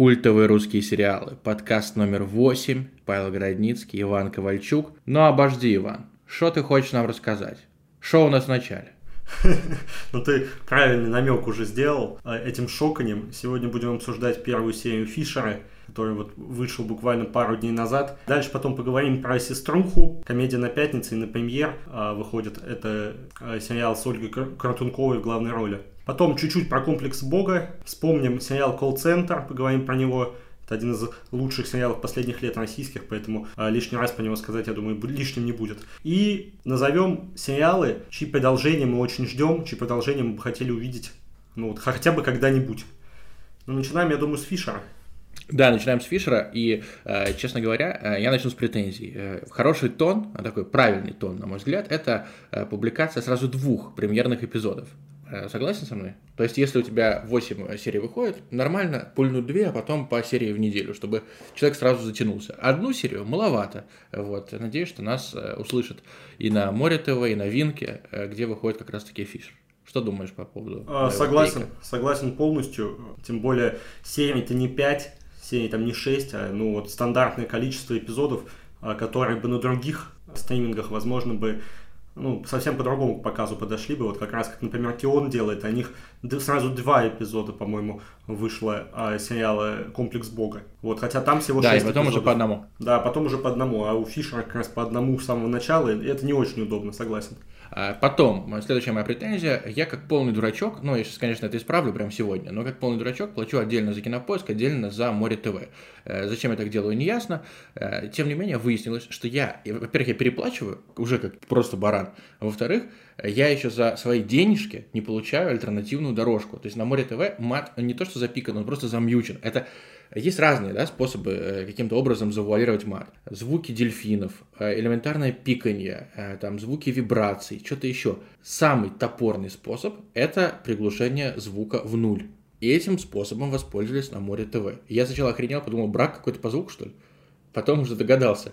Культовые русские сериалы. Подкаст номер 8. Павел Городницкий, Иван Ковальчук. Ну обожди, Иван, что ты хочешь нам рассказать? Что у нас в начале? Ну ты правильный намек уже сделал а, этим шоканем. Сегодня будем обсуждать первую серию Фишера, который вот вышел буквально пару дней назад. Дальше потом поговорим про «Сеструху». Комедия на пятнице и на премьер а, выходит. Это а, сериал с Ольгой Кратунковой в главной роли. Потом чуть-чуть про комплекс Бога. Вспомним сериал «Колл-центр», поговорим про него. Это один из лучших сериалов последних лет российских, поэтому э, лишний раз по нему сказать, я думаю, лишним не будет. И назовем сериалы, чьи продолжения мы очень ждем, чьи продолжения мы бы хотели увидеть, ну вот, хотя бы когда-нибудь. Ну, начинаем, я думаю, с Фишера. Да, начинаем с Фишера, и, э, честно говоря, э, я начну с претензий. Э, хороший тон, такой правильный тон, на мой взгляд, это публикация сразу двух премьерных эпизодов. Согласен со мной? То есть, если у тебя 8 серий выходит, нормально пульнуть 2, а потом по серии в неделю, чтобы человек сразу затянулся. Одну серию маловато. Вот. Надеюсь, что нас услышат и на Море ТВ, и на Винке, где выходит как раз-таки Фишер. Что думаешь по поводу? А, согласен, согласен полностью. Тем более, серий-то не 5, серий там не 6, а ну вот стандартное количество эпизодов, а, которые бы на других стримингах, возможно, бы ну, совсем по-другому к показу подошли бы. Вот как раз, как, например, Кион делает, у них сразу два эпизода, по-моему, вышло а, сериала «Комплекс Бога». Вот, хотя там всего да, шесть и потом эпизодов. уже по одному. Да, потом уже по одному, а у Фишера как раз по одному с самого начала, и это не очень удобно, согласен. А, потом, следующая моя претензия, я как полный дурачок, ну, я сейчас, конечно, это исправлю прямо сегодня, но как полный дурачок плачу отдельно за Кинопоиск, отдельно за Море ТВ. Э, зачем я так делаю, не ясно. Э, тем не менее, выяснилось, что я, во-первых, я переплачиваю, уже как просто баран, а во-вторых, я еще за свои денежки не получаю альтернативную дорожку. То есть на Море ТВ мат не то что запикан, он просто замьючен. Это есть разные да, способы э, каким-то образом завуалировать мат. Звуки дельфинов, э, элементарное пиканье, э, там, звуки вибраций, что-то еще. Самый топорный способ – это приглушение звука в нуль. И этим способом воспользовались на Море ТВ. Я сначала охренел, подумал, брак какой-то по звуку, что ли? Потом уже догадался,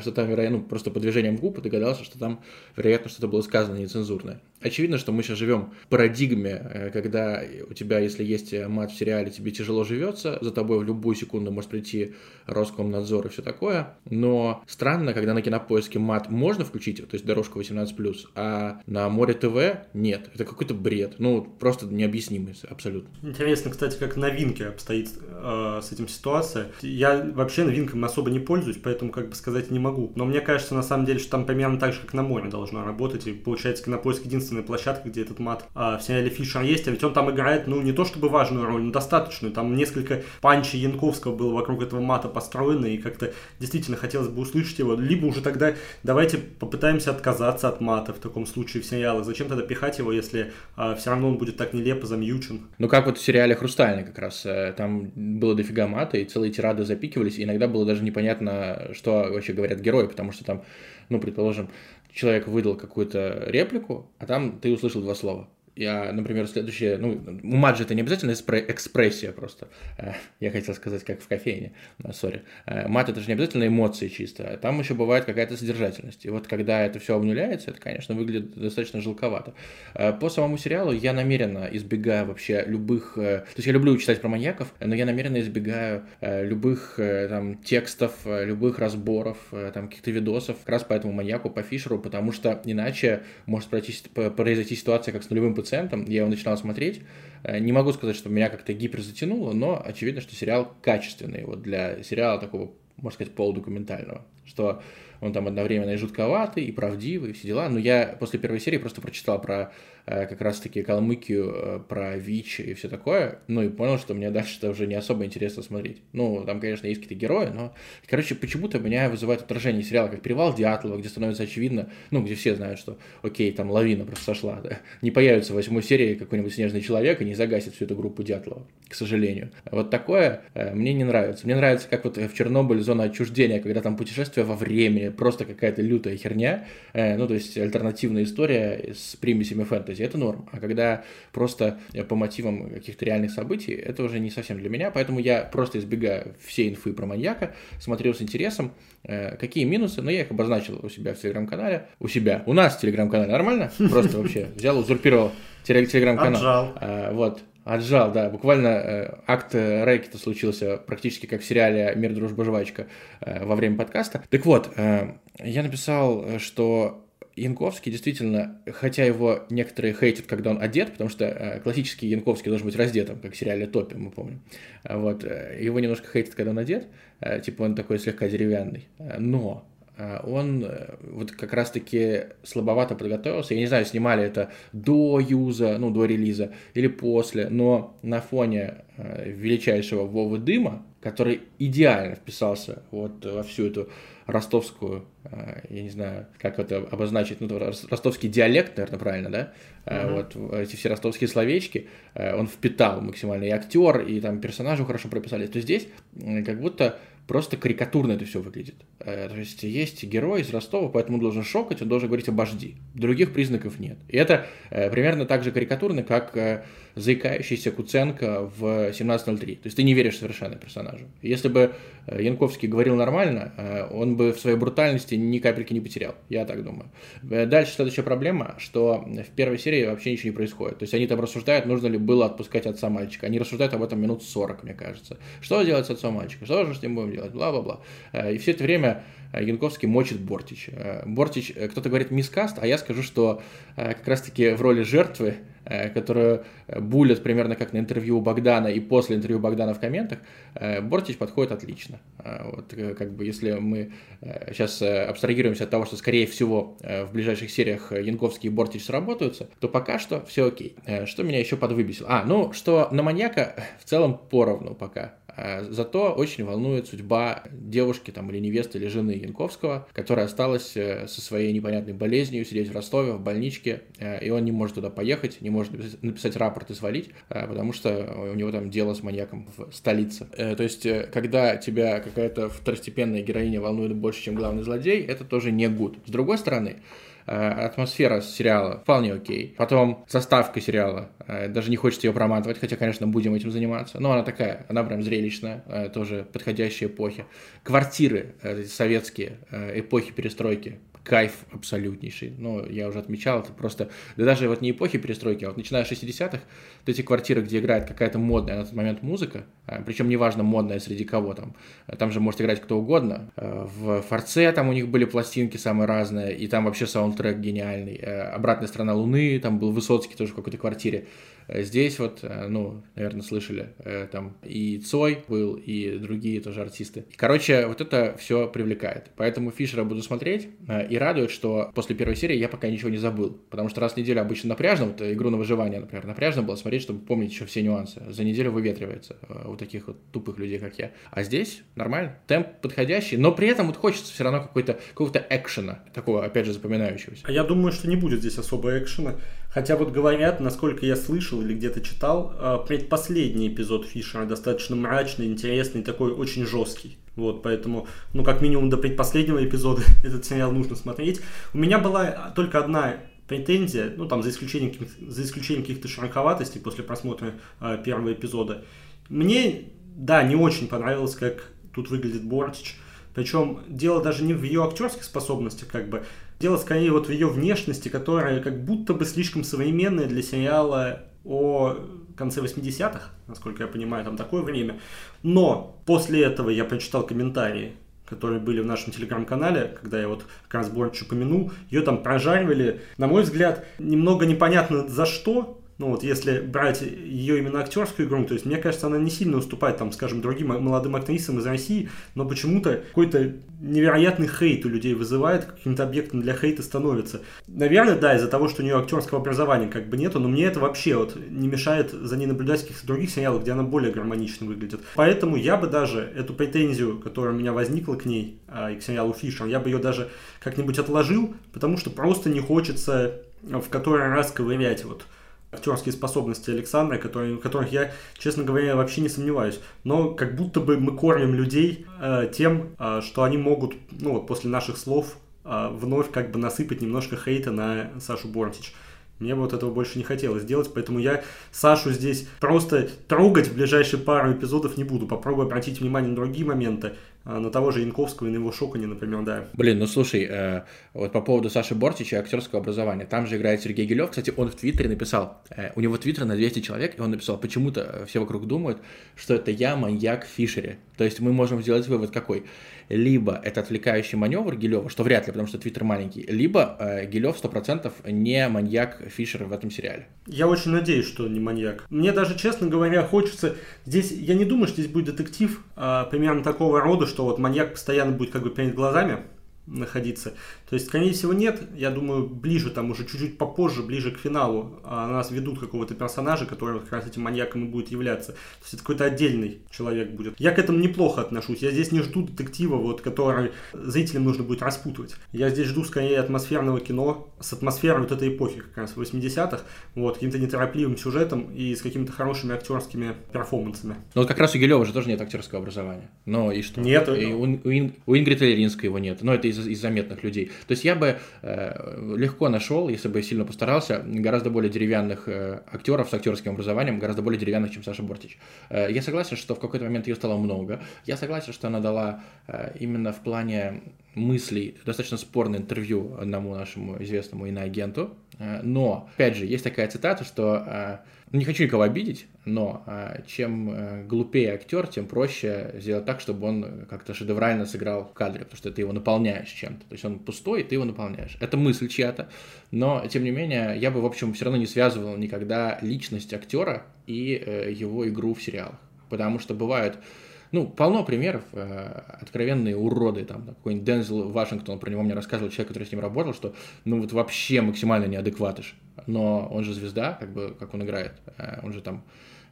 что там, вероятно, ну, просто по движениям губ догадался, что там, вероятно, что-то было сказано нецензурное очевидно, что мы сейчас живем в парадигме, э, когда у тебя, если есть мат в сериале, тебе тяжело живется, за тобой в любую секунду может прийти Роскомнадзор и все такое. Но странно, когда на кинопоиске мат можно включить, то есть дорожку 18+, а на Море ТВ нет. Это какой-то бред. Ну, просто необъяснимый абсолютно. Интересно, кстати, как новинки обстоит э, с этим ситуация. Я вообще новинками особо не пользуюсь, поэтому как бы сказать не могу. Но мне кажется, на самом деле, что там примерно так же, как на море должно работать. И получается, кинопоиск единственная площадка, где этот мат а, в сериале Фишер есть, а ведь он там играет, ну, не то чтобы важную роль, но достаточную. Там несколько панчей Янковского было вокруг этого мата построено, и как-то действительно хотелось бы услышать его. Либо уже тогда давайте попытаемся отказаться от мата в таком случае в сериалах. Зачем тогда пихать его, если а, все равно он будет так нелепо замьючен? Ну, как вот в сериале «Хрустальный» как раз. Э, там было дофига мата, и целые тирады запикивались, и иногда было даже непонятно, что вообще говорят герои, потому что там, ну, предположим, человек выдал какую-то реплику, а там ты услышал два слова. Я, например, следующее, ну, Маджи это не обязательно экспрессия просто. Э, я хотел сказать, как в кофейне, сори. Э, мат это же не обязательно эмоции чисто, там еще бывает какая-то содержательность. И вот когда это все обнуляется, это, конечно, выглядит достаточно жалковато. Э, по самому сериалу я намеренно избегаю вообще любых... То есть я люблю читать про маньяков, но я намеренно избегаю любых там текстов, любых разборов, там каких-то видосов, как раз по этому маньяку, по Фишеру, потому что иначе может произойти ситуация, как с нулевым пациентом, я его начинал смотреть. Э, не могу сказать, что меня как-то гипер затянуло, но очевидно, что сериал качественный вот для сериала такого, можно сказать, полудокументального. Что он там одновременно и жутковатый, и правдивый, и все дела. Но я после первой серии просто прочитал про как раз-таки Калмыкию, э, про ВИЧ и все такое, ну и понял, что мне дальше это уже не особо интересно смотреть. Ну, там, конечно, есть какие-то герои, но, короче, почему-то меня вызывает отражение сериала, как «Перевал Дятлова», где становится очевидно, ну, где все знают, что, окей, там лавина просто сошла, да, не появится в восьмой серии какой-нибудь снежный человек и не загасит всю эту группу Дятлова, к сожалению. Вот такое э, мне не нравится. Мне нравится, как вот в Чернобыле зона отчуждения, когда там путешествие во времени, просто какая-то лютая херня, э, ну, то есть альтернативная история с примесями фэнтези, фэнтези, это норм. А когда просто по мотивам каких-то реальных событий, это уже не совсем для меня, поэтому я просто избегаю всей инфы про маньяка, смотрел с интересом, э, какие минусы, но я их обозначил у себя в телеграм-канале, у себя, у нас в телеграм-канале, нормально? Просто вообще взял, узурпировал телеграм-канал. Отжал. А, вот. Отжал, да. Буквально э, акт рэкета случился практически как в сериале «Мир, дружба, жвачка» э, во время подкаста. Так вот, э, я написал, что Янковский действительно, хотя его некоторые хейтят, когда он одет, потому что э, классический Янковский должен быть раздетым, как в сериале «Топи», мы помним. Вот, э, его немножко хейтят, когда он одет, э, типа он такой слегка деревянный. Но он вот как раз-таки слабовато подготовился. Я не знаю, снимали это до юза, ну, до релиза или после, но на фоне величайшего Вовы Дыма, который идеально вписался вот во всю эту ростовскую, э, я не знаю, как это обозначить, ну, ростовский диалект, наверное, правильно, да? Uh-huh. Вот эти все ростовские словечки э, он впитал максимально, и актер, и там персонажи хорошо прописали. То здесь как будто просто карикатурно это все выглядит. То есть есть герой из Ростова, поэтому он должен шокать, он должен говорить обожди. Других признаков нет. И это примерно так же карикатурно, как заикающийся Куценко в 17.03. То есть ты не веришь совершенно персонажу. Если бы э, Янковский говорил нормально, э, он бы в своей брутальности ни капельки не потерял. Я так думаю. Э, дальше следующая проблема, что в первой серии вообще ничего не происходит. То есть они там рассуждают, нужно ли было отпускать отца мальчика. Они рассуждают об этом минут 40, мне кажется. Что делать с отцом мальчика? Что же с ним будем делать? Бла-бла-бла. И все это время Янковский мочит Бортич. Бортич, кто-то говорит мискаст, а я скажу, что как раз-таки в роли жертвы которую булят примерно как на интервью у Богдана и после интервью Богдана в комментах, э, Бортич подходит отлично. Э, вот как бы если мы сейчас абстрагируемся от того, что скорее всего в ближайших сериях Янковский и Бортич сработаются, то пока что все окей. Что меня еще подвыбесило? А, ну, что на маньяка в целом поровну пока. А, зато очень волнует судьба девушки там, или невесты, или жены Янковского, которая осталась э, со своей непонятной болезнью сидеть в Ростове, в больничке, э, и он не может туда поехать, не может написать рапорт и свалить, э, потому что у него там дело с маньяком в столице. То есть, когда тебя какая-то второстепенная героиня волнует больше, чем главный злодей, это тоже не гуд. С другой стороны, Э, атмосфера сериала вполне окей. Потом заставка сериала, э, даже не хочется ее проматывать, хотя, конечно, будем этим заниматься. Но она такая, она прям зрелищная, э, тоже подходящей эпохи. Квартиры советские, эпохи перестройки, кайф абсолютнейший. Ну, я уже отмечал, это просто, да даже вот не эпохи перестройки, а вот начиная с 60-х, вот эти квартиры, где играет какая-то модная на тот момент музыка, а, причем неважно модная среди кого там, там же может играть кто угодно. А, в Форце там у них были пластинки самые разные, и там вообще саундтрек гениальный. А, Обратная сторона Луны, там был Высоцкий тоже в какой-то квартире. Здесь вот, ну, наверное, слышали, там и Цой был, и другие тоже артисты. Короче, вот это все привлекает. Поэтому Фишера буду смотреть, и радует, что после первой серии я пока ничего не забыл. Потому что раз в неделю обычно напряжно, вот игру на выживание, например, напряжно было смотреть, чтобы помнить еще все нюансы. За неделю выветривается у таких вот тупых людей, как я. А здесь нормально, темп подходящий, но при этом вот хочется все равно какой-то какого-то экшена, такого, опять же, запоминающегося. А я думаю, что не будет здесь особо экшена. Хотя вот говорят, насколько я слышал или где-то читал, а, предпоследний эпизод Фишера достаточно мрачный, интересный, такой очень жесткий. Вот, поэтому, ну, как минимум до предпоследнего эпизода этот сериал нужно смотреть. У меня была только одна претензия, ну, там, за исключением, за исключением каких-то широковатостей после просмотра э, первого эпизода. Мне, да, не очень понравилось, как тут выглядит Бортич. Причем дело даже не в ее актерских способностях, как бы, Дело скорее вот в ее внешности, которая как будто бы слишком современная для сериала о конце 80-х, насколько я понимаю, там такое время. Но после этого я прочитал комментарии, которые были в нашем телеграм-канале, когда я вот как раз Борч упомянул, ее там прожаривали, на мой взгляд, немного непонятно за что, ну вот если брать ее именно актерскую игру, то есть мне кажется, она не сильно уступает, там, скажем, другим молодым актрисам из России, но почему-то какой-то невероятный хейт у людей вызывает, каким-то объектом для хейта становится. Наверное, да, из-за того, что у нее актерского образования как бы нету, но мне это вообще вот не мешает за ней наблюдать в каких-то других сериалах, где она более гармонично выглядит. Поэтому я бы даже эту претензию, которая у меня возникла к ней, а, и к сериалу Фишер, я бы ее даже как-нибудь отложил, потому что просто не хочется в который раз ковырять вот актерские способности Александра, которые, в которых я, честно говоря, вообще не сомневаюсь. Но как будто бы мы кормим людей э, тем, э, что они могут, ну вот после наших слов, э, вновь как бы насыпать немножко хейта на Сашу Бортич. Мне вот этого больше не хотелось делать, поэтому я Сашу здесь просто трогать в ближайшие пару эпизодов не буду. Попробую обратить внимание на другие моменты. А, на того же Янковского и на его Шоконе, например, да. Блин, ну слушай, э, вот по поводу Саши Бортича и актерского образования. Там же играет Сергей Гелев. Кстати, он в Твиттере написал, э, у него Твиттер на 200 человек, и он написал, почему-то все вокруг думают, что это я маньяк Фишере. То есть мы можем сделать вывод какой? Либо это отвлекающий маневр Гелева, что вряд ли, потому что Твиттер маленький, либо э, Гелев 100% не маньяк Фишера в этом сериале. Я очень надеюсь, что не маньяк. Мне даже, честно говоря, хочется... Здесь, я не думаю, что здесь будет детектив а, примерно такого рода, что вот маньяк постоянно будет как бы перед глазами находиться. То есть, скорее всего, нет. Я думаю, ближе, там уже чуть-чуть попозже, ближе к финалу, а нас ведут какого-то персонажа, который как раз этим маньяком и будет являться. То есть, это какой-то отдельный человек будет. Я к этому неплохо отношусь. Я здесь не жду детектива, вот, который зрителям нужно будет распутывать. Я здесь жду, скорее, атмосферного кино с атмосферой вот этой эпохи, как раз 80-х, вот, каким-то неторопливым сюжетом и с какими-то хорошими актерскими перформансами. Ну, вот как раз у Гелева же тоже нет актерского образования. Но и что? Нет. И у, у, у Ингрид Леринской его нет. Но это из, из заметных людей. То есть я бы э, легко нашел, если бы сильно постарался, гораздо более деревянных э, актеров с актерским образованием, гораздо более деревянных, чем Саша Бортич. Э, я согласен, что в какой-то момент ее стало много. Я согласен, что она дала э, именно в плане мыслей достаточно спорное интервью одному нашему известному иноагенту. Э, но, опять же, есть такая цитата, что э, ну, не хочу никого обидеть, но а, чем а, глупее актер, тем проще сделать так, чтобы он как-то шедеврально сыграл в кадре, потому что ты его наполняешь чем-то. То есть он пустой, и ты его наполняешь. Это мысль чья-то, но, тем не менее, я бы, в общем, все равно не связывал никогда личность актера и э, его игру в сериалах. Потому что бывают ну, полно примеров, э, откровенные уроды, там, какой-нибудь Дензел Вашингтон, про него мне рассказывал человек, который с ним работал, что, ну, вот вообще максимально неадекватыш, но он же звезда, как бы, как он играет, э, он же там,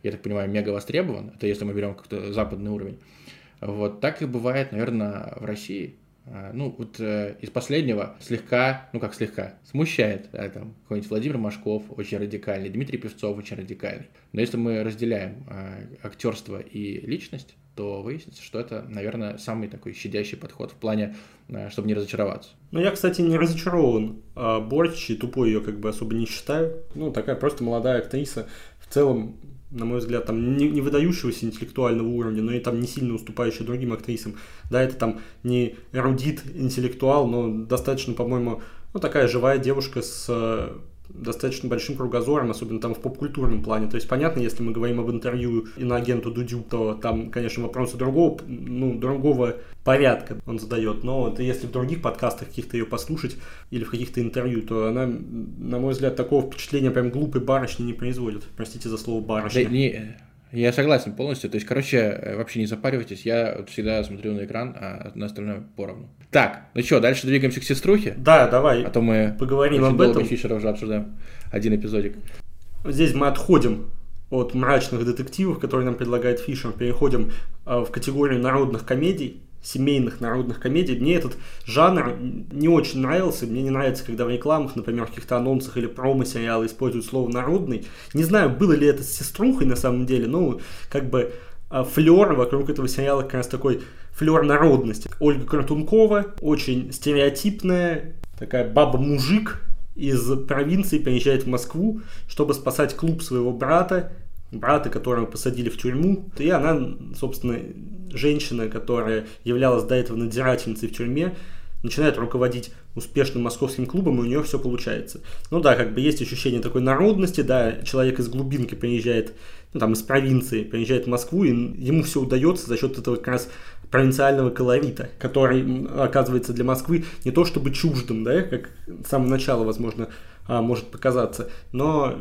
я так понимаю, мега востребован, это если мы берем как-то западный уровень. Вот так и бывает, наверное, в России. Э, ну, вот э, из последнего слегка, ну как слегка, смущает, да, там, какой-нибудь Владимир Машков очень радикальный, Дмитрий Певцов очень радикальный. Но если мы разделяем э, актерство и личность, то выяснится, что это, наверное, самый такой щадящий подход в плане, э, чтобы не разочароваться. Ну, я, кстати, не разочарован. А Борч и тупой ее как бы особо не считаю. Ну, такая просто молодая актриса. В целом, на мой взгляд, там не, не выдающегося интеллектуального уровня, но и там не сильно уступающая другим актрисам. Да, это там не эрудит, интеллектуал, но достаточно, по-моему, ну, такая живая девушка с достаточно большим кругозором, особенно там в попкультурном плане. То есть, понятно, если мы говорим об интервью иноагенту Дудю, то там, конечно, вопросы другого, ну, другого порядка он задает. Но это если в других подкастах каких-то ее послушать или в каких-то интервью, то она, на мой взгляд, такого впечатления прям глупой барышни не производит. Простите за слово барышня. Да, не, я согласен полностью. То есть, короче, э, вообще не запаривайтесь. Я всегда смотрю на экран, а на остальное поровну. Так, ну что, дальше двигаемся к сеструхе? Да, давай. А то мы поговорим об этом. Фишера уже обсуждаем один эпизодик. Здесь мы отходим от мрачных детективов, которые нам предлагает Фишер, переходим э, в категорию народных комедий семейных народных комедий. Мне этот жанр не очень нравился. Мне не нравится, когда в рекламах, например, в каких-то анонсах или промо-сериалы используют слово «народный». Не знаю, было ли это с сеструхой на самом деле, но как бы а, флер вокруг этого сериала как раз такой флер народности. Ольга Картункова, очень стереотипная, такая баба-мужик из провинции приезжает в Москву, чтобы спасать клуб своего брата, брата, которого посадили в тюрьму. И она, собственно, женщина, которая являлась до этого надзирательницей в тюрьме, начинает руководить успешным московским клубом, и у нее все получается. Ну да, как бы есть ощущение такой народности, да, человек из глубинки приезжает, ну там из провинции, приезжает в Москву, и ему все удается за счет этого как раз провинциального колорита, который оказывается для Москвы не то чтобы чуждым, да, как с самого начала, возможно, может показаться, но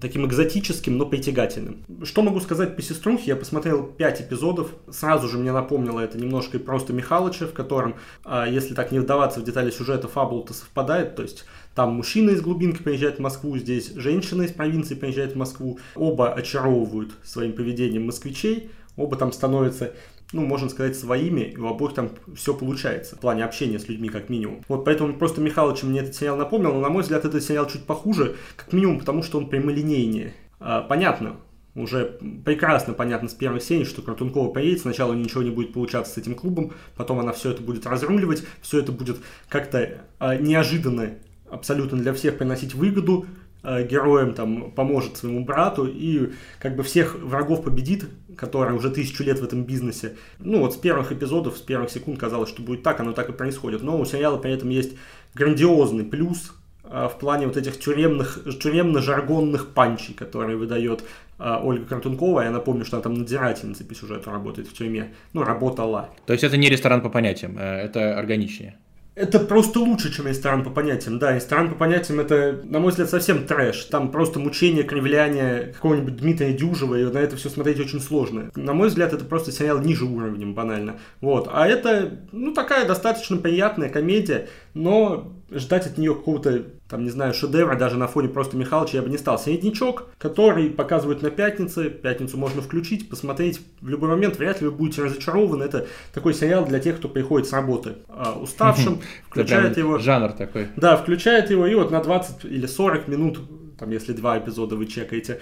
таким экзотическим, но притягательным. Что могу сказать по сеструхе? Я посмотрел 5 эпизодов, сразу же мне напомнило это немножко и просто Михалыча, в котором, а, если так не вдаваться в детали сюжета, фабула-то совпадает, то есть там мужчина из глубинки приезжает в Москву, здесь женщина из провинции приезжает в Москву. Оба очаровывают своим поведением москвичей, оба там становятся ну, можно сказать, своими, и у обоих там все получается, в плане общения с людьми, как минимум. Вот поэтому просто Михалыч мне этот сериал напомнил, но, на мой взгляд, этот сериал чуть похуже, как минимум, потому что он прямолинейнее. А, понятно, уже прекрасно понятно с первых серий, что Картункова приедет, сначала ничего не будет получаться с этим клубом, потом она все это будет разруливать, все это будет как-то а, неожиданно абсолютно для всех приносить выгоду, героем там поможет своему брату и как бы всех врагов победит, которые уже тысячу лет в этом бизнесе. Ну вот с первых эпизодов, с первых секунд казалось, что будет так, оно так и происходит. Но у сериала при этом есть грандиозный плюс э, в плане вот этих тюремных, тюремно-жаргонных панчей, которые выдает э, Ольга Картункова. Я напомню, что она там надзирательницей по сюжету работает в тюрьме. Ну, работала. То есть это не ресторан по понятиям, э, это органичнее. Это просто лучше, чем ресторан по понятиям. Да, ресторан по понятиям это, на мой взгляд, совсем трэш. Там просто мучение, кривляние какого-нибудь Дмитрия Дюжева, и на это все смотреть очень сложно. На мой взгляд, это просто сериал ниже уровнем, банально. Вот. А это, ну, такая достаточно приятная комедия, но ждать от нее какого-то, там, не знаю, шедевра даже на фоне просто Михалыча я бы не стал. Среднячок, который показывают на пятнице, пятницу можно включить, посмотреть в любой момент, вряд ли вы будете разочарованы. Это такой сериал для тех, кто приходит с работы а, уставшим, включает его... Жанр такой. Да, включает его, и вот на 20 или 40 минут, там, если два эпизода вы чекаете,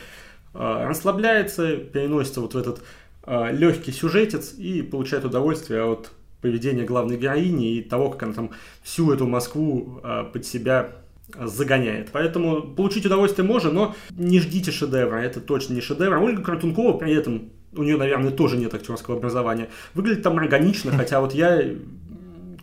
а, расслабляется, переносится вот в этот а, легкий сюжетец и получает удовольствие от поведения главной героини и того, как она там всю эту Москву э, под себя загоняет. Поэтому получить удовольствие можно, но не ждите шедевра, это точно не шедевр. Ольга Кратункова при этом, у нее, наверное, тоже нет актерского образования, выглядит там органично, хотя вот я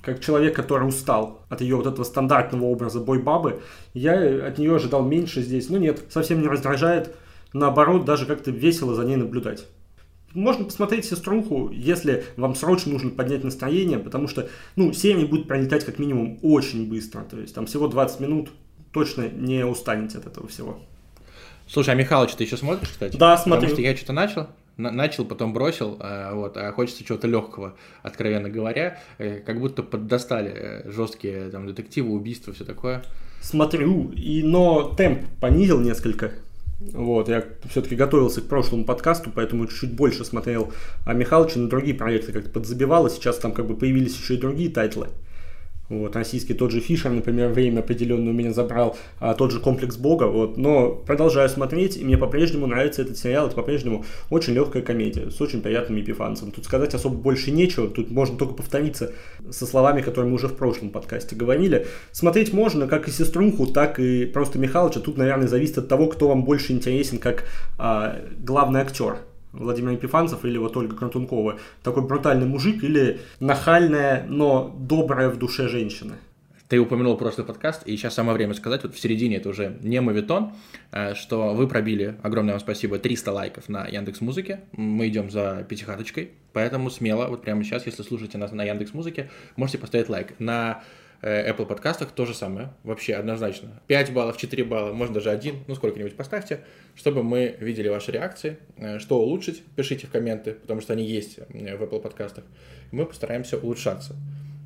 как человек, который устал от ее вот этого стандартного образа бой-бабы, я от нее ожидал меньше здесь. Но нет, совсем не раздражает. Наоборот, даже как-то весело за ней наблюдать. Можно посмотреть «Сеструху», если вам срочно нужно поднять настроение, потому что, ну, серия будет пролетать как минимум очень быстро. То есть там всего 20 минут, точно не устанете от этого всего. Слушай, а Михалыч, ты еще смотришь, кстати? Да, смотрю. Потому что я что-то начал, начал, потом бросил, а, вот, а хочется чего-то легкого, откровенно говоря, э, как будто поддостали э, жесткие там детективы, убийства, все такое. Смотрю, и, но темп понизил несколько, вот, я все-таки готовился к прошлому подкасту, поэтому чуть-чуть больше смотрел а Михалыча на другие проекты как-то подзабивало. Сейчас там как бы появились еще и другие тайтлы. Вот, российский тот же Фишер, например, время определенное у меня забрал, а тот же комплекс Бога, вот, но продолжаю смотреть, и мне по-прежнему нравится этот сериал, это по-прежнему очень легкая комедия, с очень приятным Епифанцевым. Тут сказать особо больше нечего, тут можно только повториться со словами, которые мы уже в прошлом подкасте говорили. Смотреть можно как и Сеструху, так и просто Михалыча, тут, наверное, зависит от того, кто вам больше интересен как а, главный актер. Владимир Епифанцев или вот Ольга Картункова. Такой брутальный мужик или нахальная, но добрая в душе женщина. Ты упомянул прошлый подкаст, и сейчас самое время сказать, вот в середине это уже не мовитон, э, что вы пробили, огромное вам спасибо, 300 лайков на Яндекс Музыке. Мы идем за пятихаточкой, поэтому смело, вот прямо сейчас, если слушаете нас на Яндекс Музыке, можете поставить лайк. На Apple подкастах то же самое, вообще однозначно. 5 баллов, 4 балла, можно даже один, ну сколько-нибудь поставьте, чтобы мы видели ваши реакции, э, что улучшить, пишите в комменты, потому что они есть э, в Apple подкастах. Мы постараемся улучшаться.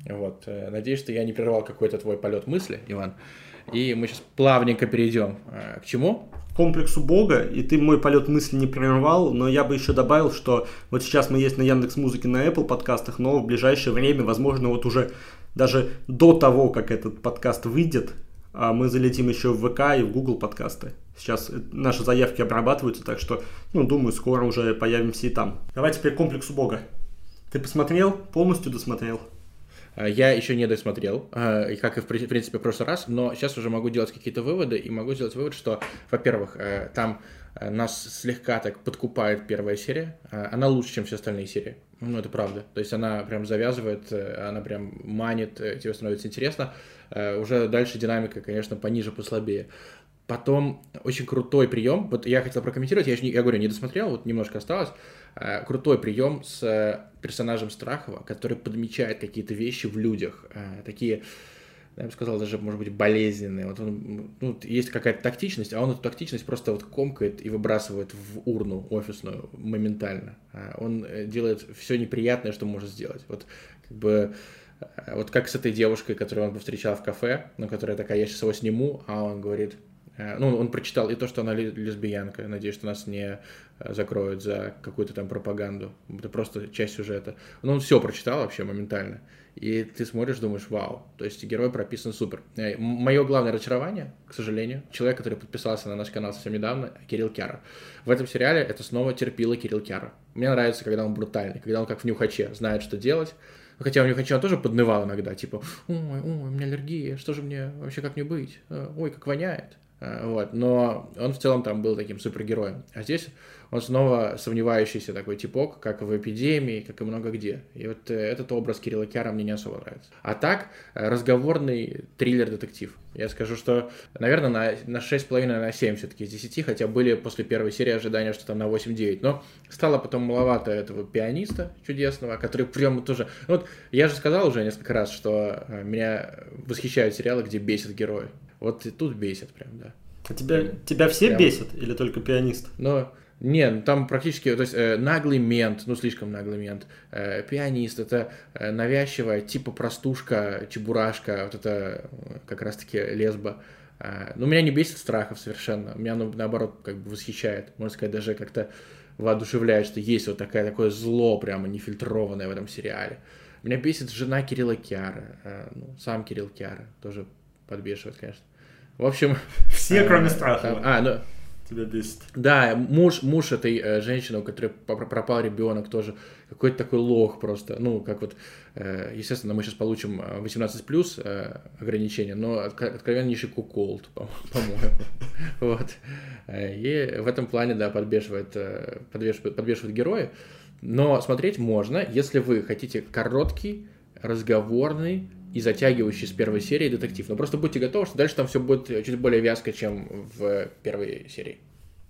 Вот. Надеюсь, что я не прервал какой-то твой полет мысли, Иван. И мы сейчас плавненько перейдем к чему? комплексу Бога, и ты мой полет мысли не прервал, но я бы еще добавил, что вот сейчас мы есть на Яндекс Музыке, на Apple подкастах, но в ближайшее время, возможно, вот уже даже до того, как этот подкаст выйдет, а, мы залетим еще в ВК и в Google подкасты. Сейчас э, наши заявки обрабатываются, так что, ну, думаю, скоро уже появимся и там. Давай теперь комплексу Бога. Ты посмотрел? Полностью досмотрел? А, я еще не досмотрел, а, как и в принципе в прошлый раз, но сейчас уже могу делать какие-то выводы и могу сделать вывод, что, во-первых, э, там нас слегка так подкупает первая серия, она лучше, чем все остальные серии. Ну, это правда. То есть она прям завязывает, э, она прям манит, э, тебе становится интересно. Э, уже дальше динамика, конечно, пониже, послабее. Потом очень крутой прием. Вот я хотел прокомментировать, я, еще не, я говорю, не досмотрел, вот немножко осталось. Крутой прием с персонажем Страхова, который подмечает какие-то вещи в людях. Такие я бы сказал, даже, может быть, болезненные. Вот он, ну, есть какая-то тактичность, а он эту тактичность просто вот комкает и выбрасывает в урну офисную моментально. А он э, делает все неприятное, что может сделать. Вот как бы э, вот как с этой девушкой, которую он повстречал в кафе, ну, которая такая, я сейчас его сниму, а он говорит, э, ну, он прочитал и то, что она лесбиянка, надеюсь, что нас не закроют за какую-то там пропаганду, это просто часть сюжета. Но он все прочитал вообще моментально и ты смотришь, думаешь, вау, то есть герой прописан супер. Э, Мое главное разочарование, к сожалению, человек, который подписался на наш канал совсем недавно, Кирилл Кяра. В этом сериале это снова терпила Кирилл Кяра. Мне нравится, когда он брутальный, когда он как в нюхаче, знает, что делать, Хотя у нюхача он тоже поднывал иногда, типа, ой, ой, у меня аллергия, что же мне, вообще как мне быть? Э, ой, как воняет. Вот, но он в целом там был таким супергероем. А здесь он снова сомневающийся такой типок, как в «Эпидемии», как и много где. И вот э, этот образ Кирилла Кяра мне не особо нравится. А так, э, разговорный триллер-детектив. Я скажу, что, наверное, на, на 6,5, на 7 все-таки из 10, хотя были после первой серии ожидания, что там на 8-9. Но стало потом маловато этого пианиста чудесного, который прям тоже... Ну вот я же сказал уже несколько раз, что э, меня восхищают сериалы, где бесит герои. Вот и тут бесит прям, да. А тебя, тебя все прям... бесят или только пианист? Но не, ну там практически, то есть э, наглый мент, ну слишком наглый мент, э, пианист, это э, навязчивая, типа простушка, чебурашка, вот это э, как раз-таки лесба. Э, ну, меня не бесит страхов совершенно, меня ну, наоборот как бы восхищает, можно сказать, даже как-то воодушевляет, что есть вот такое, такое зло прямо нефильтрованное в этом сериале. Меня бесит жена Кирилла Киара, э, ну, сам Кирилл Киара, тоже подбешивает, конечно. В общем... Все, кроме э, страха. А, ну, тебя бесит. Да, муж, муж этой э, женщины, у которой пропал ребенок, тоже какой-то такой лох просто. Ну, как вот, э, естественно, мы сейчас получим 18 э, плюс э, ограничения, но откровеннейший куколд, по-моему. Вот. Э, и в этом плане, да, подбешивает, подбешивает, подбешивает герои. Но смотреть можно, если вы хотите короткий, разговорный, и затягивающий с первой серии детектив. Но просто будьте готовы, что дальше там все будет чуть более вязко, чем в первой серии.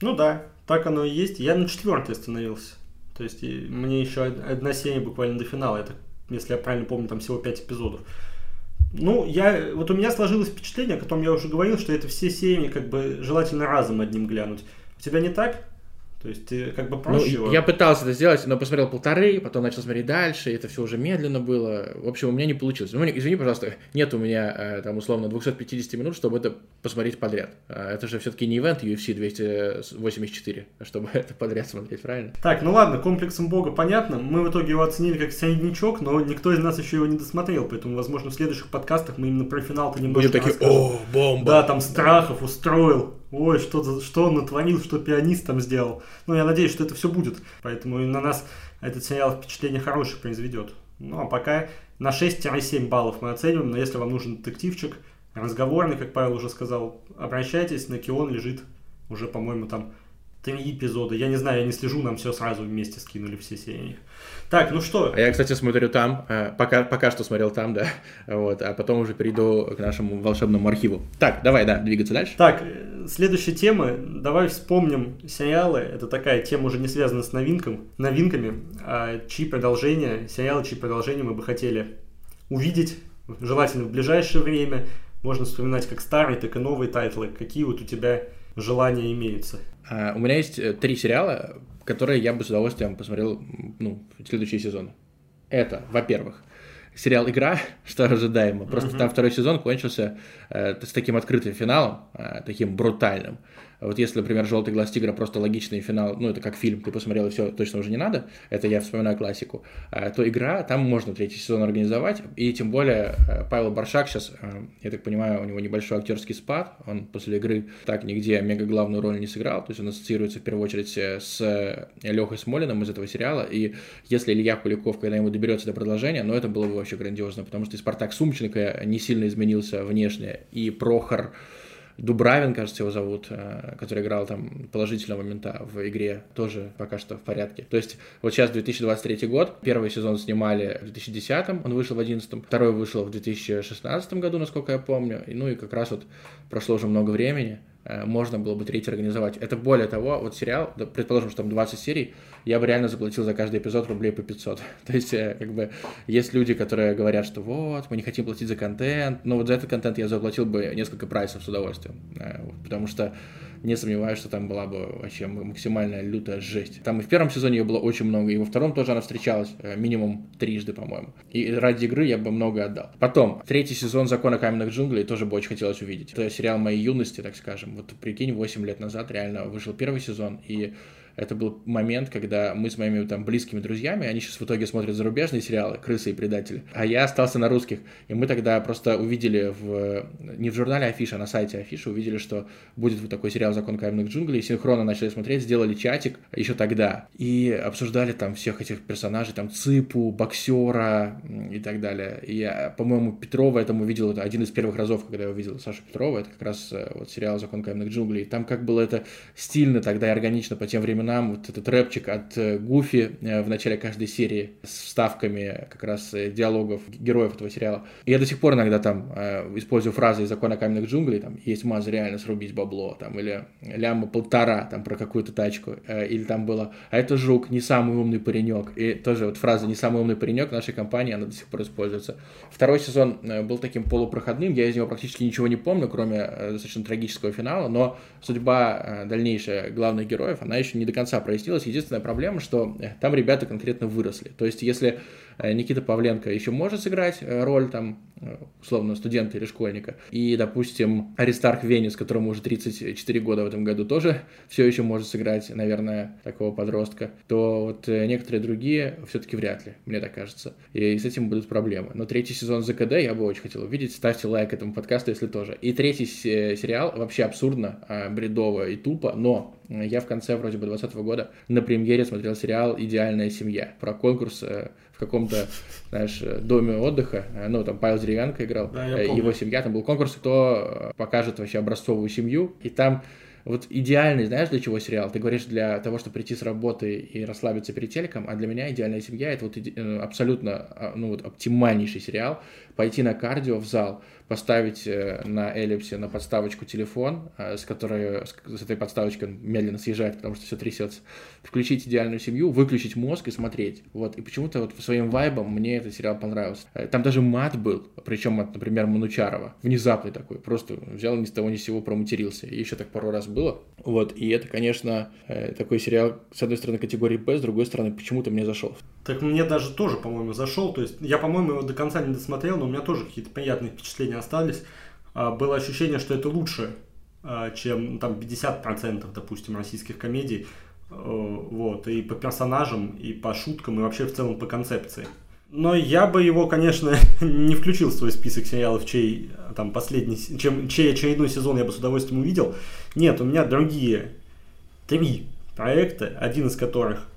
Ну да, так оно и есть. Я на четвертой остановился. То есть мне еще одна серия буквально до финала. Это, если я правильно помню, там всего пять эпизодов. Ну, я, вот у меня сложилось впечатление, о котором я уже говорил, что это все серии как бы желательно разом одним глянуть. У тебя не так? То есть ты как бы ну, проще ну, его... Я пытался это сделать, но посмотрел полторы, потом начал смотреть дальше, и это все уже медленно было. В общем, у меня не получилось. Ну, извини, пожалуйста, нет у меня э, там условно 250 минут, чтобы это посмотреть подряд. А, это же все-таки не ивент UFC 284, чтобы это подряд смотреть, правильно? Так, ну ладно, комплексом бога понятно. Мы в итоге его оценили как среднячок, но никто из нас еще его не досмотрел, поэтому, возможно, в следующих подкастах мы именно про финал-то немножко Будем такие, о, бомба! Да, там страхов устроил ой, что, что он натворил, что пианист там сделал. Ну, я надеюсь, что это все будет. Поэтому на нас этот сериал впечатление хорошее произведет. Ну, а пока на 6-7 баллов мы оцениваем, но если вам нужен детективчик, разговорный, как Павел уже сказал, обращайтесь, на Кион лежит уже, по-моему, там три эпизода. Я не знаю, я не слежу, нам все сразу вместе скинули все серии. Так, ну что? А я, кстати, смотрю там, э, пока, пока что смотрел там, да, вот, а потом уже перейду к нашему волшебному архиву. Так, давай, да, двигаться дальше. Так, э, следующая тема, давай вспомним сериалы, это такая тема уже не связана с новинком, новинками, а чьи продолжения, сериалы, чьи продолжения мы бы хотели увидеть, желательно в ближайшее время, можно вспоминать как старые, так и новые тайтлы, какие вот у тебя желания имеются. А, у меня есть э, три сериала, которые я бы с удовольствием посмотрел ну, в следующий сезон. Это, во-первых, сериал «Игра», что ожидаемо. Просто там второй сезон кончился э, с таким открытым финалом, э, таким брутальным. Вот если, например, «Желтый глаз тигра» просто логичный финал, ну, это как фильм, ты посмотрел, и все, точно уже не надо, это я вспоминаю классику, э, то «Игра», там можно третий сезон организовать, и тем более э, Павел Баршак сейчас, э, я так понимаю, у него небольшой актерский спад, он после «Игры» так нигде мега главную роль не сыграл, то есть он ассоциируется в первую очередь с Лехой Смолиным из этого сериала, и если Илья Куликов когда-нибудь доберется до продолжения, ну, это было бы вообще грандиозно, потому что и Спартак Сумченко не сильно изменился внешне, и Прохор Дубравин, кажется, его зовут, э, который играл там положительного момента в игре, тоже пока что в порядке. То есть вот сейчас 2023 год, первый сезон снимали в 2010, он вышел в 2011, второй вышел в 2016 году, насколько я помню, ну и как раз вот прошло уже много времени, можно было бы третий организовать. Это более того, вот сериал, предположим, что там 20 серий, я бы реально заплатил за каждый эпизод рублей по 500. То есть, э, как бы, есть люди, которые говорят, что вот, мы не хотим платить за контент, но вот за этот контент я заплатил бы несколько прайсов с удовольствием. Э, потому что не сомневаюсь, что там была бы вообще максимальная лютая жесть. Там и в первом сезоне ее было очень много, и во втором тоже она встречалась минимум трижды, по-моему. И ради игры я бы много отдал. Потом, третий сезон «Закона каменных джунглей» тоже бы очень хотелось увидеть. Это сериал моей юности, так скажем. Вот прикинь, 8 лет назад реально вышел первый сезон, и это был момент, когда мы с моими там близкими друзьями, они сейчас в итоге смотрят зарубежные сериалы «Крысы и предатели», а я остался на русских. И мы тогда просто увидели в, не в журнале Афиша, а на сайте Афиша увидели, что будет вот такой сериал «Закон каменных джунглей», синхронно начали смотреть, сделали чатик еще тогда и обсуждали там всех этих персонажей, там Ципу, боксера и так далее. И я, по-моему, Петрова этому видел, это один из первых разов, когда я увидел Сашу Петрова, это как раз э, вот сериал «Закон каменных джунглей». Там как было это стильно тогда и органично по тем временам, вот этот рэпчик от э, Гуфи э, в начале каждой серии с вставками как раз диалогов героев этого сериала. И я до сих пор иногда там использую фразы из «Закона каменных джунглей», там «Есть маза реально срубить бабло», там, или «Ляма полтора», там, про какую-то тачку, или там было «А это жук, не самый умный паренек», и тоже вот фраза «Не самый умный паренек» нашей компании, она до сих пор используется. Второй сезон был таким полупроходным, я из него практически ничего не помню, кроме достаточно трагического финала, но судьба дальнейшая главных героев, она еще не до конца прояснилась. Единственная проблема, что там ребята конкретно выросли. То есть, если Э, Никита Павленко еще может сыграть э, роль там э, условно студента или школьника. И, допустим, Аристарх Венес, которому уже 34 года в этом году, тоже все еще может сыграть, наверное, такого подростка, то вот некоторые другие все-таки вряд ли, мне так кажется. И с этим будут проблемы. Но третий сезон ЗКД я бы очень хотел увидеть. Ставьте лайк этому подкасту, если тоже. И третий сериал вообще абсурдно, бредово и тупо, но я в конце вроде бы 2020 года на премьере смотрел сериал «Идеальная семья» про конкурс в каком-то, знаешь, доме отдыха. Ну, там Павел Деревянко играл, да, его семья, там был конкурс, кто покажет вообще образцовую семью. И там вот идеальный, знаешь, для чего сериал? Ты говоришь для того, чтобы прийти с работы и расслабиться перед телеком, а для меня идеальная семья это вот э, абсолютно, а, ну вот оптимальнейший сериал. Пойти на кардио в зал, поставить э, на эллипсе на подставочку телефон, э, с которой с этой подставочкой он медленно съезжает, потому что все трясется, включить идеальную семью, выключить мозг и смотреть. Вот. И почему-то вот своим вайбом мне этот сериал понравился. Э, там даже мат был, причем от, например, Манучарова. Внезапный такой. Просто взял ни с того ни с сего проматерился. И еще так пару раз было. Вот. И это, конечно, такой сериал, с одной стороны, категории Б, с другой стороны, почему-то мне зашел. Так мне даже тоже, по-моему, зашел. То есть я, по-моему, его до конца не досмотрел, но у меня тоже какие-то приятные впечатления остались. А, было ощущение, что это лучше, а, чем ну, там 50%, допустим, российских комедий. Э, вот, и по персонажам, и по шуткам, и вообще в целом по концепции. Но я бы его, конечно, не включил в свой список сериалов, чей там последний, чем, чей очередной сезон я бы с удовольствием увидел. Нет, у меня другие три проекта, один из которых,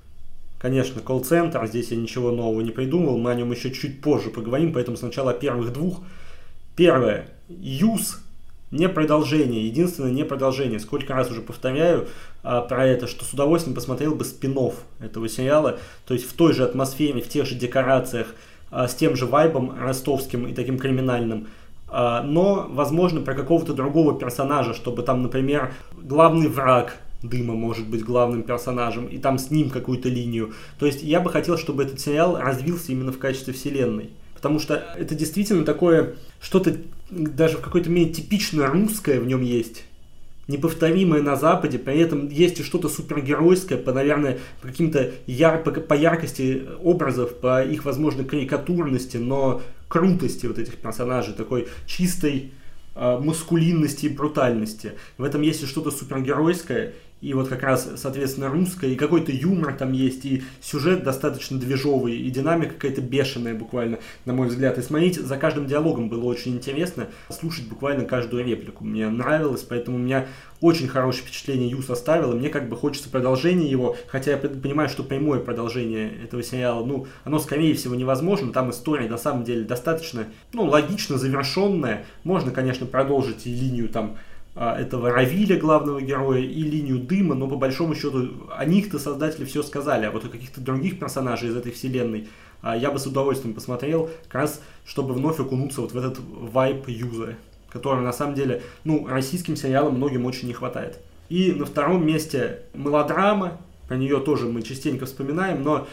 конечно, колл-центр, здесь я ничего нового не придумал, мы о нем еще чуть позже поговорим, поэтому сначала о первых двух – Первое. Юз не продолжение, единственное не продолжение. Сколько раз уже повторяю а, про это, что с удовольствием посмотрел бы спин этого сериала, то есть в той же атмосфере, в тех же декорациях, а, с тем же вайбом ростовским и таким криминальным. А, но, возможно, про какого-то другого персонажа, чтобы там, например, главный враг Дыма может быть главным персонажем, и там с ним какую-то линию. То есть я бы хотел, чтобы этот сериал развился именно в качестве вселенной потому что это действительно такое, что-то даже в какой-то мере типично русское в нем есть неповторимое на Западе, при этом есть и что-то супергеройское по, наверное, каким-то яр, по, по яркости образов, по их, возможно, карикатурности, но крутости вот этих персонажей, такой чистой э, маскулинности и брутальности. В этом есть и что-то супергеройское, и вот как раз, соответственно, русская, и какой-то юмор там есть, и сюжет достаточно движовый, и динамика какая-то бешеная буквально, на мой взгляд. И смотреть за каждым диалогом было очень интересно, слушать буквально каждую реплику. Мне нравилось, поэтому у меня очень хорошее впечатление Ю составил, и мне как бы хочется продолжения его, хотя я понимаю, что прямое продолжение этого сериала, ну, оно скорее всего невозможно, там история на самом деле достаточно, ну, логично завершенная, можно, конечно, продолжить и линию там этого Равиля, главного героя, и линию Дыма, но по большому счету о них-то создатели все сказали, а вот о каких-то других персонажей из этой вселенной а, я бы с удовольствием посмотрел, как раз чтобы вновь окунуться вот в этот вайп юза, который на самом деле, ну, российским сериалам многим очень не хватает. И на втором месте мелодрама, про нее тоже мы частенько вспоминаем, но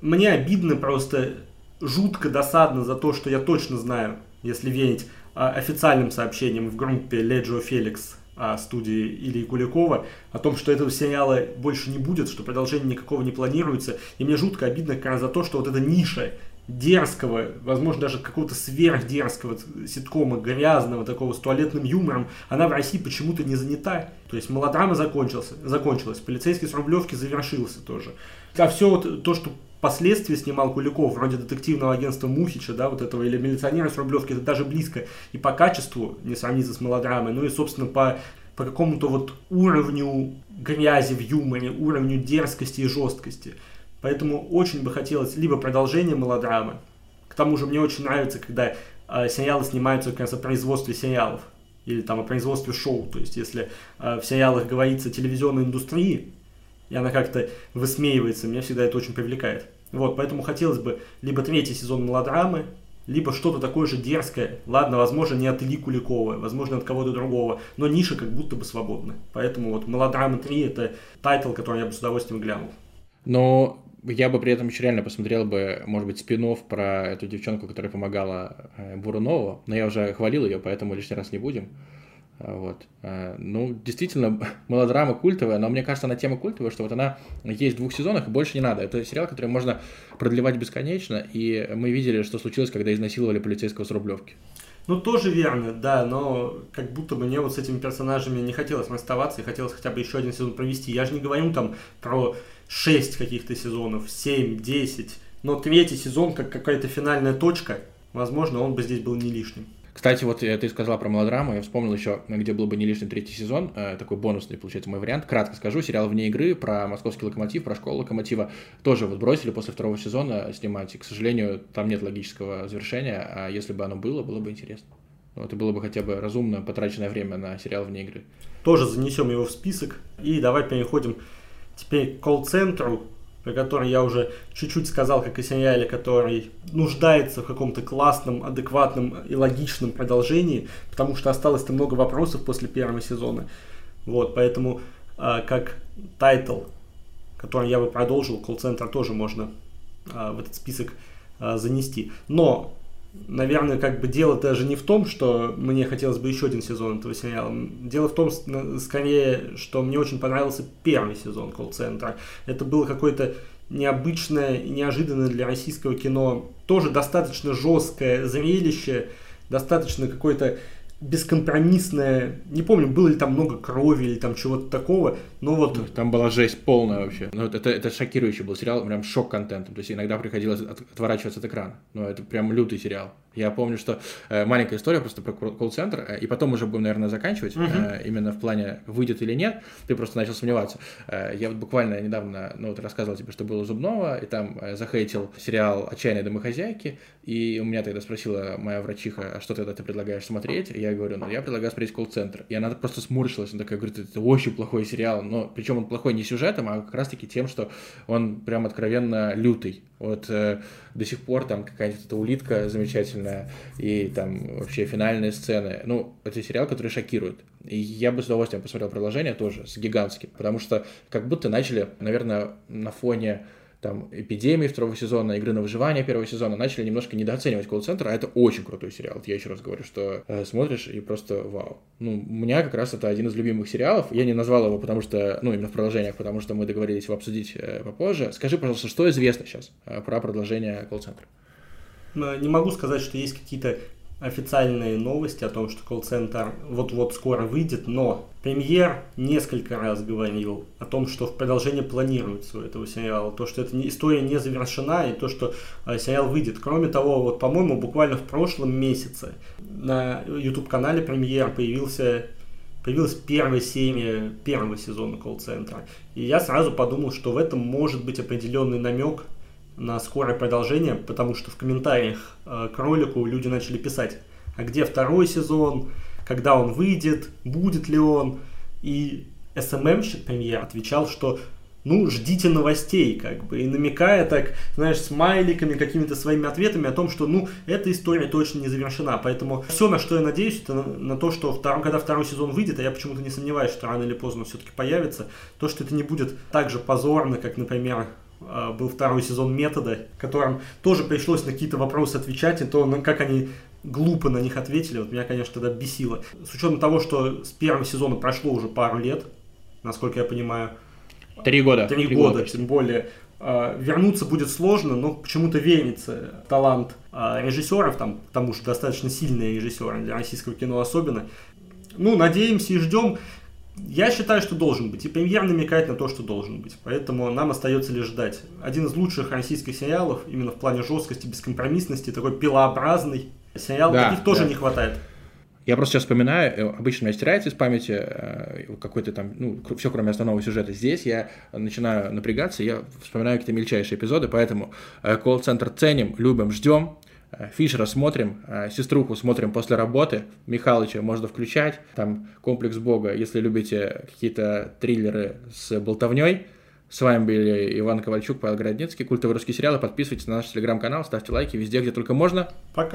мне обидно просто, жутко досадно за то, что я точно знаю, если верить а, официальным сообщением в группе Леджио Феликс студии Ильи Куликова о том, что этого сериала больше не будет, что продолжения никакого не планируется. И мне жутко обидно как раз за то, что вот эта ниша дерзкого, возможно, даже какого-то сверхдерзкого ситкома, грязного такого, с туалетным юмором, она в России почему-то не занята. То есть мелодрама закончился, закончилась, полицейский с Рублевки завершился тоже. А все вот то, что впоследствии снимал Куликов, вроде детективного агентства Мухича, да, вот этого, или милиционера с Рублевки, это даже близко и по качеству не сравнится с мелодрамой, ну и, собственно, по, по какому-то вот уровню грязи в юморе, уровню дерзкости и жесткости. Поэтому очень бы хотелось либо продолжение мелодрамы. К тому же мне очень нравится, когда э, сериалы снимаются как раз о производстве сериалов или там о производстве шоу. То есть, если э, в сериалах говорится телевизионной индустрии, и она как-то высмеивается, меня всегда это очень привлекает. Вот, поэтому хотелось бы либо третий сезон мелодрамы, либо что-то такое же дерзкое. Ладно, возможно, не от Ильи Куликова, возможно, от кого-то другого, но ниша как будто бы свободна. Поэтому вот «Мелодрама 3» — это тайтл, который я бы с удовольствием глянул. Но я бы при этом еще реально посмотрел бы, может быть, спин про эту девчонку, которая помогала э, Бурунову, но я уже хвалил ее, поэтому лишний раз не будем. Вот. А, ну, действительно, мелодрама культовая, но мне кажется, она тема культовая, что вот она есть в двух сезонах, и больше не надо. Это сериал, который можно продлевать бесконечно, и мы видели, что случилось, когда изнасиловали полицейского с Рублевки. Ну, тоже верно, да, но как будто бы мне вот с этими персонажами не хотелось расставаться, и хотелось хотя бы еще один сезон провести. Я же не говорю там про 6 каких-то сезонов, 7, 10, но третий сезон как какая-то финальная точка, возможно, он бы здесь был не лишним. Кстати, вот ты сказал про мелодраму, я вспомнил еще, где был бы не лишний третий сезон, э, такой бонусный, получается, мой вариант. Кратко скажу, сериал «Вне игры» про московский локомотив, про школу локомотива тоже вот бросили после второго сезона снимать, и, к сожалению, там нет логического завершения, а если бы оно было, было бы интересно. Вот, и было бы хотя бы разумно потраченное время на сериал «Вне игры». Тоже занесем его в список, и давай переходим теперь к колл-центру, про который я уже чуть-чуть сказал, как и сериале, который нуждается в каком-то классном, адекватном и логичном продолжении, потому что осталось-то много вопросов после первого сезона. Вот, поэтому э, как тайтл, который я бы продолжил, колл-центр тоже можно э, в этот список э, занести. Но наверное, как бы дело даже не в том, что мне хотелось бы еще один сезон этого сериала. Дело в том, скорее, что мне очень понравился первый сезон колл-центра. Это было какое-то необычное и неожиданное для российского кино, тоже достаточно жесткое зрелище, достаточно какое-то бескомпромиссная, не помню, было ли там много крови или там чего-то такого, но вот... Там была жесть полная вообще. Ну, это, это шокирующий был сериал, прям шок-контентом. То есть иногда приходилось отворачиваться от экрана. Но это прям лютый сериал. Я помню, что э, маленькая история просто про колл-центр, э, и потом уже будем, наверное, заканчивать, uh-huh. э, именно в плане, выйдет или нет, ты просто начал сомневаться. Э, я вот буквально недавно, ну вот рассказывал тебе, что было Зубного, и там э, захейтил сериал «Отчаянные домохозяйки», и у меня тогда спросила моя врачиха, а что тогда ты предлагаешь смотреть? И я говорю, ну я предлагаю смотреть колл-центр. И она просто сморщилась, она такая говорит, это очень плохой сериал, но причем он плохой не сюжетом, а как раз-таки тем, что он прям откровенно лютый. Вот э, до сих пор там какая-нибудь эта улитка замечательная и там вообще финальные сцены. Ну, это сериал, который шокирует. И я бы с удовольствием посмотрел продолжение тоже с гигантским, потому что как будто начали, наверное, на фоне там, эпидемии второго сезона, игры на выживание первого сезона, начали немножко недооценивать колл-центр, а это очень крутой сериал. Вот я еще раз говорю, что э, смотришь и просто вау. Ну, у меня как раз это один из любимых сериалов. Я не назвал его, потому что, ну, именно в продолжениях, потому что мы договорились его обсудить э, попозже. Скажи, пожалуйста, что известно сейчас э, про продолжение колл-центра? Не могу сказать, что есть какие-то официальные новости о том, что колл-центр вот-вот скоро выйдет, но премьер несколько раз говорил о том, что в продолжение планируется у этого сериала, то, что эта история не завершена и то, что э, сериал выйдет. Кроме того, вот, по-моему, буквально в прошлом месяце на YouTube-канале премьер появился появилась первая серия первого сезона колл-центра. И я сразу подумал, что в этом может быть определенный намек на скорое продолжение, потому что в комментариях э, к ролику люди начали писать, а где второй сезон, когда он выйдет, будет ли он. И SMM-щик премьер отвечал, что ну, ждите новостей, как бы, и намекая так, знаешь, смайликами, какими-то своими ответами о том, что, ну, эта история точно не завершена. Поэтому все, на что я надеюсь, это на, на то, что втор, когда второй сезон выйдет, а я почему-то не сомневаюсь, что рано или поздно все-таки появится, то, что это не будет так же позорно, как, например, был второй сезон метода, которым тоже пришлось на какие-то вопросы отвечать, и то, как они глупо на них ответили, вот меня, конечно, тогда бесило. С учетом того, что с первого сезона прошло уже пару лет, насколько я понимаю. Три года. Три, года, года, тем более. э, вернуться будет сложно, но почему-то верится талант э, режиссеров, там, потому что достаточно сильные режиссеры для российского кино особенно. Ну, надеемся и ждем. Я считаю, что должен быть. И премьер намекает на то, что должен быть. Поэтому нам остается лишь ждать. Один из лучших российских сериалов, именно в плане жесткости, бескомпромиссности, такой пилообразный сериал. Да, Таких тоже да. не хватает. Я просто сейчас вспоминаю, э, обычно у меня стирается из памяти э, какой-то там, ну, все кроме основного сюжета. Здесь я начинаю напрягаться, я вспоминаю какие-то мельчайшие эпизоды, поэтому э, колл-центр ценим, любим, ждем. Фишера смотрим, сеструху смотрим после работы, Михалыча можно включать, там комплекс Бога, если любите какие-то триллеры с болтовней. С вами были Иван Ковальчук, Павел Городницкий, культовые русские сериалы. Подписывайтесь на наш телеграм-канал, ставьте лайки везде, где только можно. Пока.